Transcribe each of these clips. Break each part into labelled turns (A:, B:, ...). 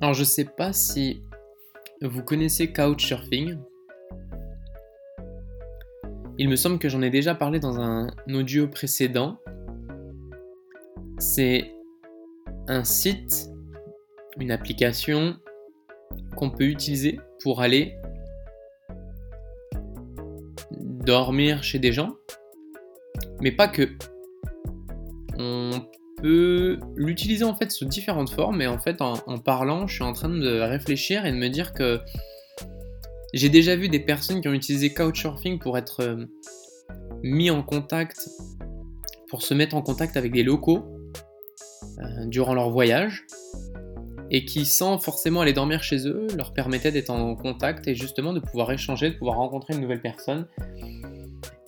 A: Alors je sais pas si vous connaissez Couchsurfing. Il me semble que j'en ai déjà parlé dans un audio précédent. C'est un site, une application qu'on peut utiliser pour aller dormir chez des gens, mais pas que. On l'utiliser en fait sous différentes formes, et en fait en, parlant, je suis en train de réfléchir et de me dire que j'ai déjà vu des personnes qui ont utilisé Couchsurfing pour être euh, mis en contact, pour se mettre en contact avec des locaux euh, durant leur voyage, et qui, sans forcément aller dormir chez eux, leur permettait d'être en contact et justement de pouvoir échanger, de pouvoir rencontrer une nouvelle personne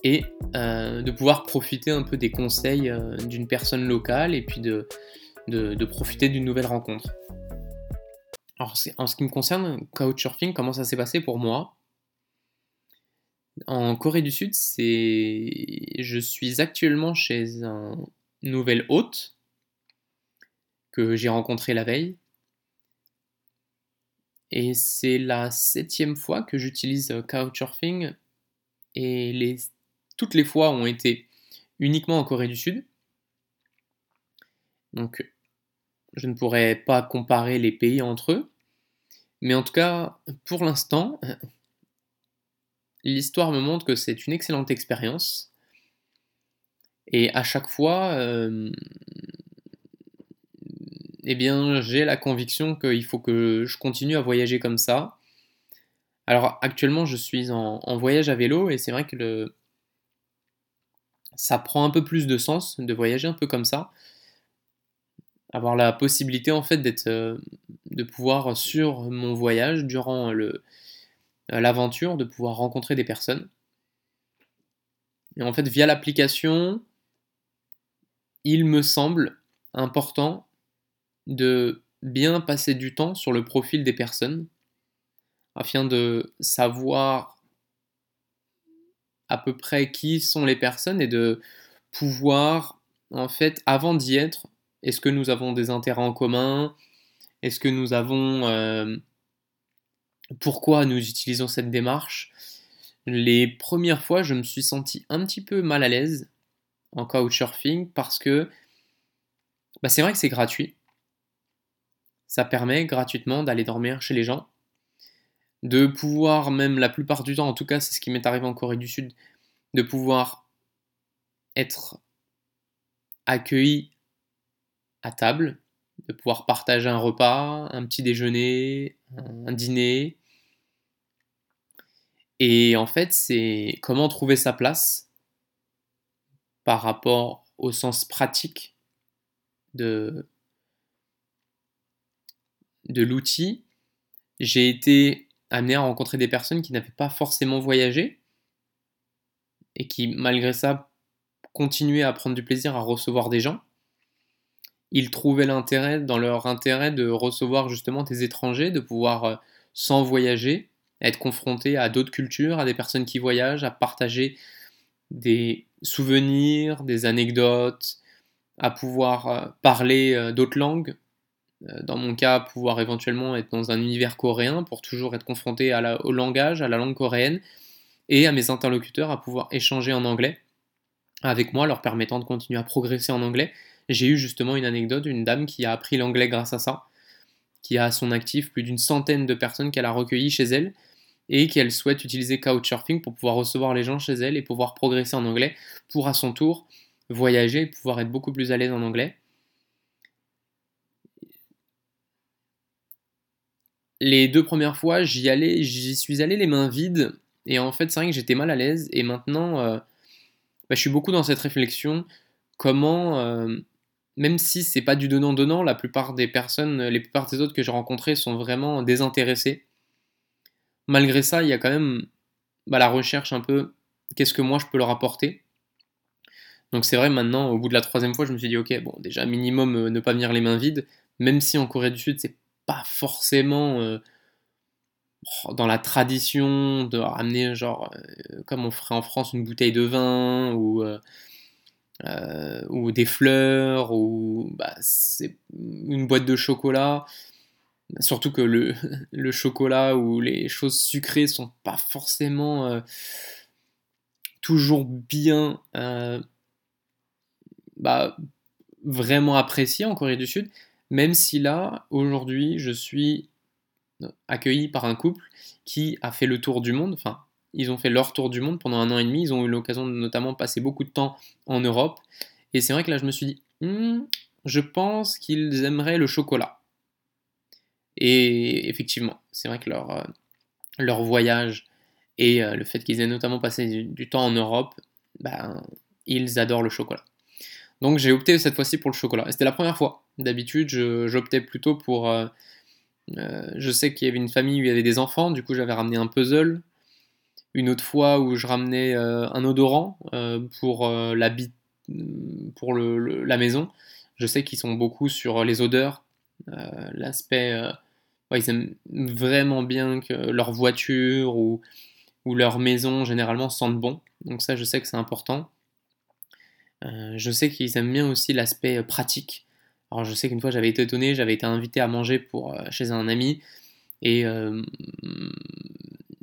A: et euh, de pouvoir profiter un peu des conseils euh, d'une personne locale et puis de, de, profiter d'une nouvelle rencontre. Alors en ce qui me concerne, Couchsurfing, comment ça s'est passé pour moi? En Corée du Sud, c'est je suis actuellement chez un nouvel hôte que j'ai rencontré la veille. Et c'est la septième fois que j'utilise Couchsurfing et les toutes les fois ont été uniquement en Corée du Sud. Donc, je ne pourrais pas comparer les pays entre eux. Mais en tout cas, pour l'instant, l'histoire me montre que c'est une excellente expérience. Et à chaque fois, euh, eh bien, j'ai la conviction qu'il faut que je continue à voyager comme ça. Alors actuellement, je suis en, en voyage à vélo et c'est vrai que le, ça prend un peu plus de sens de voyager un peu comme ça. Avoir la possibilité en fait d'être, euh, de pouvoir sur mon voyage durant le, l'aventure, de pouvoir rencontrer des personnes. Et en fait, via l'application, il me semble important de bien passer du temps sur le profil des personnes afin de savoir à peu près qui sont les personnes et de pouvoir, en fait, avant d'y être, est-ce que nous avons des intérêts en commun? Est-ce que nous avons... Euh, pourquoi nous utilisons cette démarche? Les premières fois, je me suis senti un petit peu mal à l'aise en couchsurfing parce que bah, c'est vrai que c'est gratuit. Ça permet gratuitement d'aller dormir chez les gens de pouvoir même la plupart du temps, en tout cas c'est ce qui m'est arrivé en Corée du Sud, de pouvoir être accueilli à table, de pouvoir partager un repas, un petit déjeuner, un dîner. Et en fait, c'est comment trouver sa place par rapport au sens pratique de, de l'outil. J'ai été amené à rencontrer des personnes qui n'avaient pas forcément voyagé et qui, malgré ça, continuaient à prendre du plaisir à recevoir des gens. Ils trouvaient l'intérêt, dans leur intérêt, de recevoir justement des étrangers, de pouvoir, euh, sans voyager, être confrontés à d'autres cultures, à des personnes qui voyagent, à partager des souvenirs, des anecdotes, à pouvoir euh, parler euh, d'autres langues, dans mon cas, pouvoir éventuellement être dans un univers coréen pour toujours être confronté au langage, à la langue coréenne, et à mes interlocuteurs à pouvoir échanger en anglais avec moi, leur permettant de continuer à progresser en anglais. J'ai eu justement une anecdote d'une dame qui a appris l'anglais grâce à ça, qui a à son actif plus d'une centaine de personnes qu'elle a recueillies chez elle, et qu'elle souhaite utiliser Couchsurfing pour pouvoir recevoir les gens chez elle et pouvoir progresser en anglais, pour à son tour voyager et pouvoir être beaucoup plus à l'aise en anglais. Les deux premières fois, j'y allais, j'y suis allé les mains vides. Et en fait, c'est vrai que j'étais mal à l'aise. Et maintenant, euh, bah, je suis beaucoup dans cette réflexion. Comment, euh, même si c'est pas du donnant-donnant, la plupart des personnes, les plupart des autres que j'ai rencontrés sont vraiment désintéressés. Malgré ça, il y a quand même bah, la recherche un peu qu'est-ce que moi je peux leur apporter. Donc c'est vrai, maintenant, au bout de la troisième fois, je me suis dit, ok, bon, déjà, minimum, euh, ne pas venir les mains vides, même si en Corée du Sud, c'est forcément euh, dans la tradition de ramener, genre, euh, comme on ferait en France, une bouteille de vin ou, euh, des fleurs ou bah, une boîte de chocolat. Surtout que le, chocolat ou les choses sucrées sont pas forcément toujours bien bah, vraiment appréciées en Corée du Sud, même si là, aujourd'hui, je suis accueilli par un couple qui a fait le tour du monde, enfin, ils ont fait leur tour du monde pendant un an et demi, ils ont eu l'occasion de notamment passer beaucoup de temps en Europe, et c'est vrai que là, je me suis dit, hmm, je pense qu'ils aimeraient le chocolat. Et effectivement, c'est vrai que leur, euh, voyage et euh, le fait qu'ils aient notamment passé du, temps en Europe, ben, ils adorent le chocolat. Donc j'ai opté cette fois-ci pour le chocolat. C'était la première fois. D'habitude, j'optais plutôt pour... Euh, je sais qu'il y avait une famille où il y avait des enfants, du coup j'avais ramené un puzzle. Une autre fois où je ramenais un odorant pour, la, pour la maison. Je sais qu'ils sont beaucoup sur les odeurs, l'aspect ils aiment vraiment bien que leur voiture ou, ou leur maison généralement sentent bon. Donc ça, je sais que c'est important. Euh, je sais qu'ils aiment bien aussi l'aspect euh, pratique. Alors je sais qu'une fois j'avais été étonné, j'avais été invité à manger euh, chez un ami et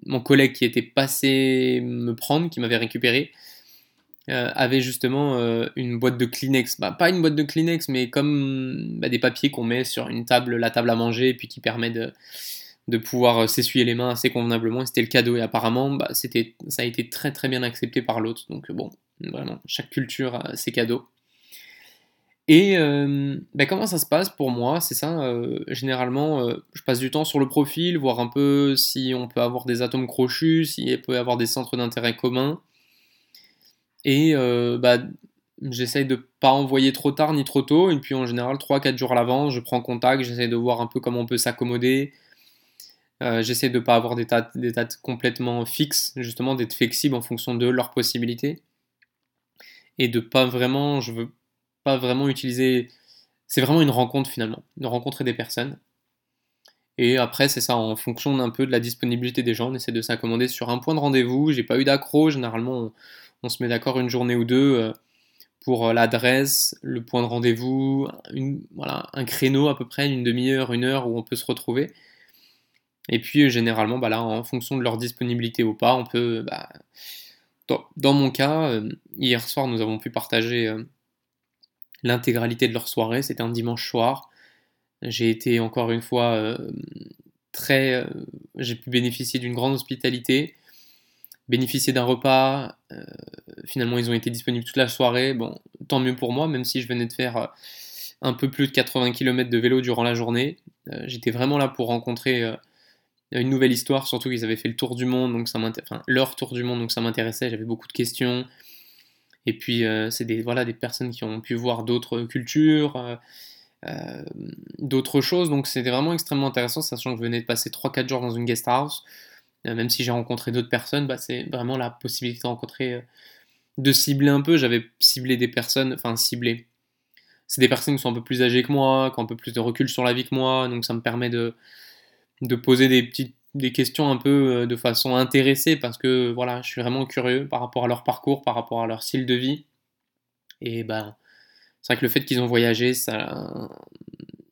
A: mon collègue qui était passé me prendre, qui m'avait récupéré, avait justement une boîte de Kleenex. Bah, pas une boîte de Kleenex, mais comme bah, des papiers qu'on met sur une table, la table à manger, et puis qui permet de, pouvoir s'essuyer les mains assez convenablement. C'était le cadeau, et apparemment, bah, ça a été très très bien accepté par l'autre. Donc bon, vraiment, chaque culture a ses cadeaux. Et bah, comment ça se passe pour moi? C'est ça, généralement, je passe du temps sur le profil, voir un peu si on peut avoir des atomes crochus, s'il peut y avoir des centres d'intérêt communs. Et euh, bah, j'essaye de pas envoyer trop tard ni trop tôt. Et puis en général, 3-4 jours à l'avance, je prends contact, j'essaye de voir un peu comment on peut s'accommoder. Euh, j'essaie de ne pas avoir des dates, des dates complètement fixes, justement d'être flexible en fonction de leurs possibilités. Et de pas vraiment, je veux pas vraiment utiliser. C'est vraiment une rencontre finalement, de rencontrer des personnes. Et après, c'est ça, en fonction d'un peu de la disponibilité des gens, on essaie de s'accommoder sur un point de rendez-vous. J'ai pas eu d'accro, généralement, on se met d'accord une journée ou deux euh, pour euh, l'adresse, le point de rendez-vous, voilà, un créneau à peu près, une demi-heure, une heure où on peut se retrouver. Et puis euh, généralement, bah là, en fonction de leur disponibilité ou pas, on peut. Bah, dans, mon cas, hier soir, nous avons pu partager l'intégralité de leur soirée. C'était un dimanche soir. J'ai été encore une fois très. J'ai pu bénéficier d'une grande hospitalité bénéficier d'un repas. Euh, finalement, ils ont été disponibles toute la soirée. Bon, tant mieux pour moi, même si je venais de faire euh, un peu plus de 80 km de vélo durant la journée. Euh, j'étais vraiment là pour rencontrer une nouvelle histoire, surtout qu'ils avaient fait le tour du monde, donc ça enfin, leur tour du monde, donc ça m'intéressait. J'avais beaucoup de questions. Et puis, c'est des, voilà, des personnes qui ont pu voir d'autres cultures. d'autres choses, donc c'était vraiment extrêmement intéressant, sachant que je venais de passer 3-4 jours dans une guest house, euh, même si j'ai rencontré d'autres personnes, bah, c'est vraiment la possibilité de rencontrer, euh, de cibler un peu. J'avais ciblé des personnes, enfin ciblé. C'est des personnes qui sont un peu plus âgées que moi, qui ont un peu plus de recul sur la vie que moi, donc ça me permet de, de poser des questions un peu euh, de façon intéressée parce que voilà, je suis vraiment curieux par rapport à leur parcours, par rapport à leur style de vie. Et ben, c'est vrai que le fait qu'ils ont voyagé, ça,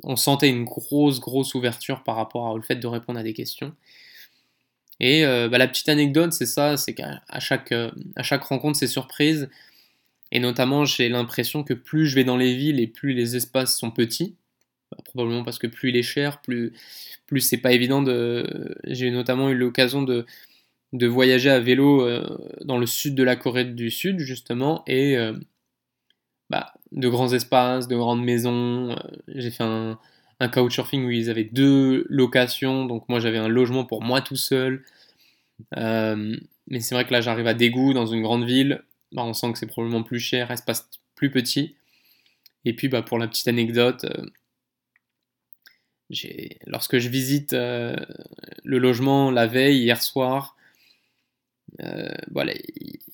A: on sentait une grosse, grosse ouverture par rapport au fait de répondre à des questions. Et euh, bah, la petite anecdote, c'est ça, c'est qu'à chaque, euh, chaque rencontre, c'est surprise. Et notamment, j'ai l'impression que plus je vais dans les villes et plus les espaces sont petits, bah, probablement parce que plus il est cher, plus, plus c'est pas évident de. J'ai notamment eu l'occasion de, de voyager à vélo euh, dans le sud de la Corée du Sud, justement, et bah, de grands espaces, de grandes maisons. j'ai fait un, un couchsurfing où ils avaient deux locations, donc moi j'avais un logement pour moi tout seul. Euh, mais c'est vrai que là j'arrive à Daegu dans une grande ville, bah, on sent que c'est probablement plus cher, espace plus petit. Et puis bah, pour la petite anecdote, euh, lorsque je visite euh, le logement la veille, hier soir, voilà,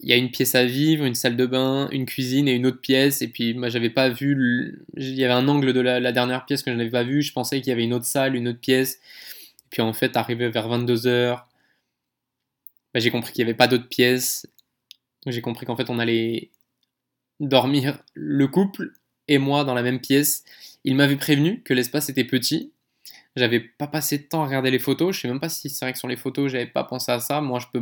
A: il y a une pièce à vivre, une salle de bain, une cuisine et une autre pièce. Et puis moi j'avais pas vu, il y avait un angle de la, dernière pièce que je n'avais pas vu. Je pensais qu'il y avait une autre salle, une autre pièce. Et puis en fait, arrivé vers 22h, bah, j'ai compris qu'il n'y avait pas d'autres pièces. J'ai compris qu'en fait on allait dormir le couple et moi dans la même pièce. Il m'avait prévenu que l'espace était petit. J'avais pas passé de temps à regarder les photos. Je sais même pas si c'est vrai que sur les photos, j'avais pas pensé à ça. Moi, je peux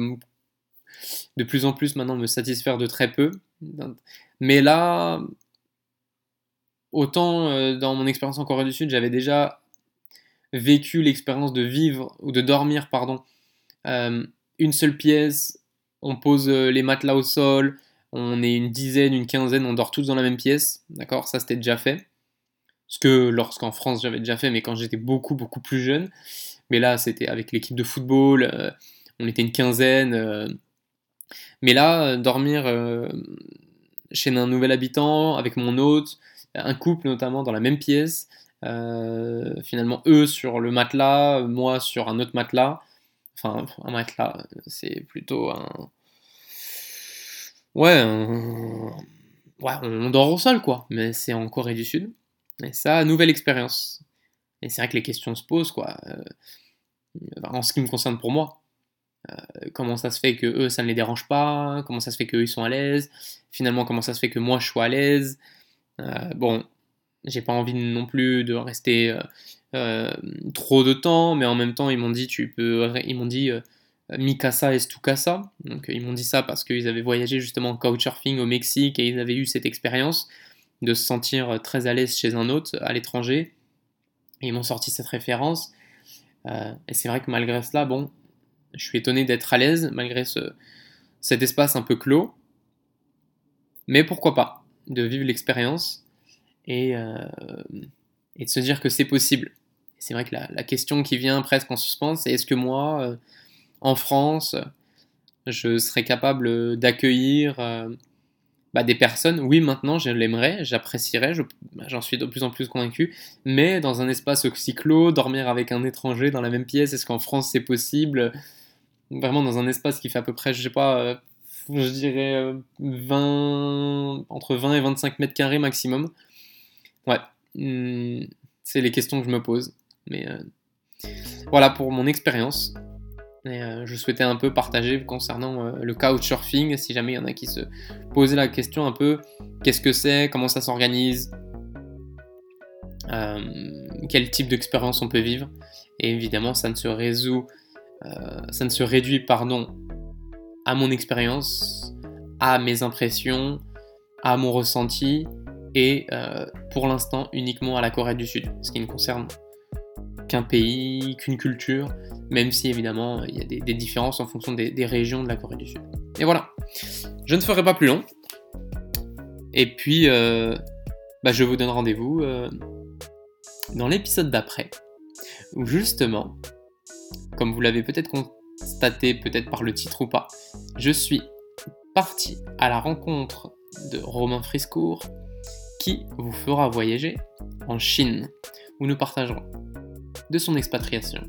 A: de plus en plus maintenant me satisfaire de très peu. Mais là, autant euh, dans mon expérience en Corée du Sud, j'avais déjà vécu l'expérience de vivre ou de dormir, pardon, euh, une seule pièce, on pose euh, les matelas au sol, on est une dizaine, une quinzaine, on dort tous dans la même pièce, d'accord? Ça c'était déjà fait. Ce que lorsqu'en France j'avais déjà fait, mais quand j'étais beaucoup beaucoup plus jeune. Mais là c'était avec l'équipe de football, on était une quinzaine. mais là, dormir chez un nouvel habitant, avec mon hôte, un couple notamment dans la même pièce, euh, finalement eux sur le matelas, moi sur un autre matelas. Enfin, un matelas, c'est plutôt un. Ouais, ouais, on dort au sol quoi, mais c'est en Corée du Sud. Et ça, nouvelle expérience. Et c'est vrai que les questions se posent quoi. Euh, en ce qui me concerne pour moi. Euh, comment ça se fait que eux ça ne les dérange pas? Comment ça se fait qu'eux ils sont à l'aise? Finalement, comment ça se fait que moi je suis à l'aise? Bon, j'ai pas envie non plus de rester euh, euh, trop de temps, mais en même temps, ils m'ont dit, tu peux, ils m'ont dit, euh, Mikasa est Stukasa. Donc, ils m'ont dit ça parce qu'ils avaient voyagé justement en couchsurfing au Mexique et ils avaient eu cette expérience de se sentir très à l'aise chez un autre à l'étranger. Ils m'ont sorti cette référence. et c'est vrai que malgré cela, bon, je suis étonné d'être à l'aise malgré ce, cet espace un peu clos. Mais pourquoi pas de vivre l'expérience euh, et, de se dire que c'est possible. C'est vrai que la, question qui vient presque en suspens, c'est est-ce que moi, euh, en France, je serais capable d'accueillir euh, bah, des personnes Oui, maintenant, je l'aimerais, j'apprécierais, bah, j'en suis de plus en plus convaincu, mais dans un espace clos, dormir avec un étranger dans la même pièce, est-ce qu'en France c'est possible? Vraiment dans un espace qui fait à peu près, je sais pas, je dirais 20, entre 20 et 25 mètres carrés maximum. Ouais, hmm, c'est les questions que je me pose. Mais euh, voilà pour mon expérience. Euh, je souhaitais un peu partager concernant euh, le couchsurfing, si jamais il y en a qui se posaient la question un peu qu'est-ce que c'est, comment ça s'organise, quel type d'expérience on peut vivre. Et évidemment, ça ne se résout, ça ne se réduit, pardon, à mon expérience, à mes impressions, à mon ressenti, et euh, pour l'instant uniquement à la Corée du Sud, ce qui ne concerne qu'un pays, qu'une culture, même si évidemment il y a des, différences en fonction des, régions de la Corée du Sud. Et voilà, je ne ferai pas plus long. Et puis, euh, bah, je vous donne rendez-vous euh, dans l'épisode d'après, où justement, comme vous l'avez peut-être constaté, peut-être par le titre ou pas, je suis parti à la rencontre de Romain Friscourt, qui vous fera voyager en Chine, où nous partagerons de son expatriation,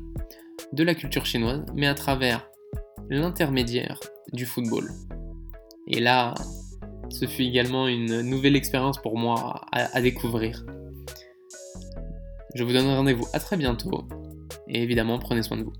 A: de la culture chinoise, mais à travers l'intermédiaire du football. Et là, ce fut également une nouvelle expérience pour moi à, découvrir. Je vous donne rendez-vous à très bientôt, et évidemment, prenez soin de vous.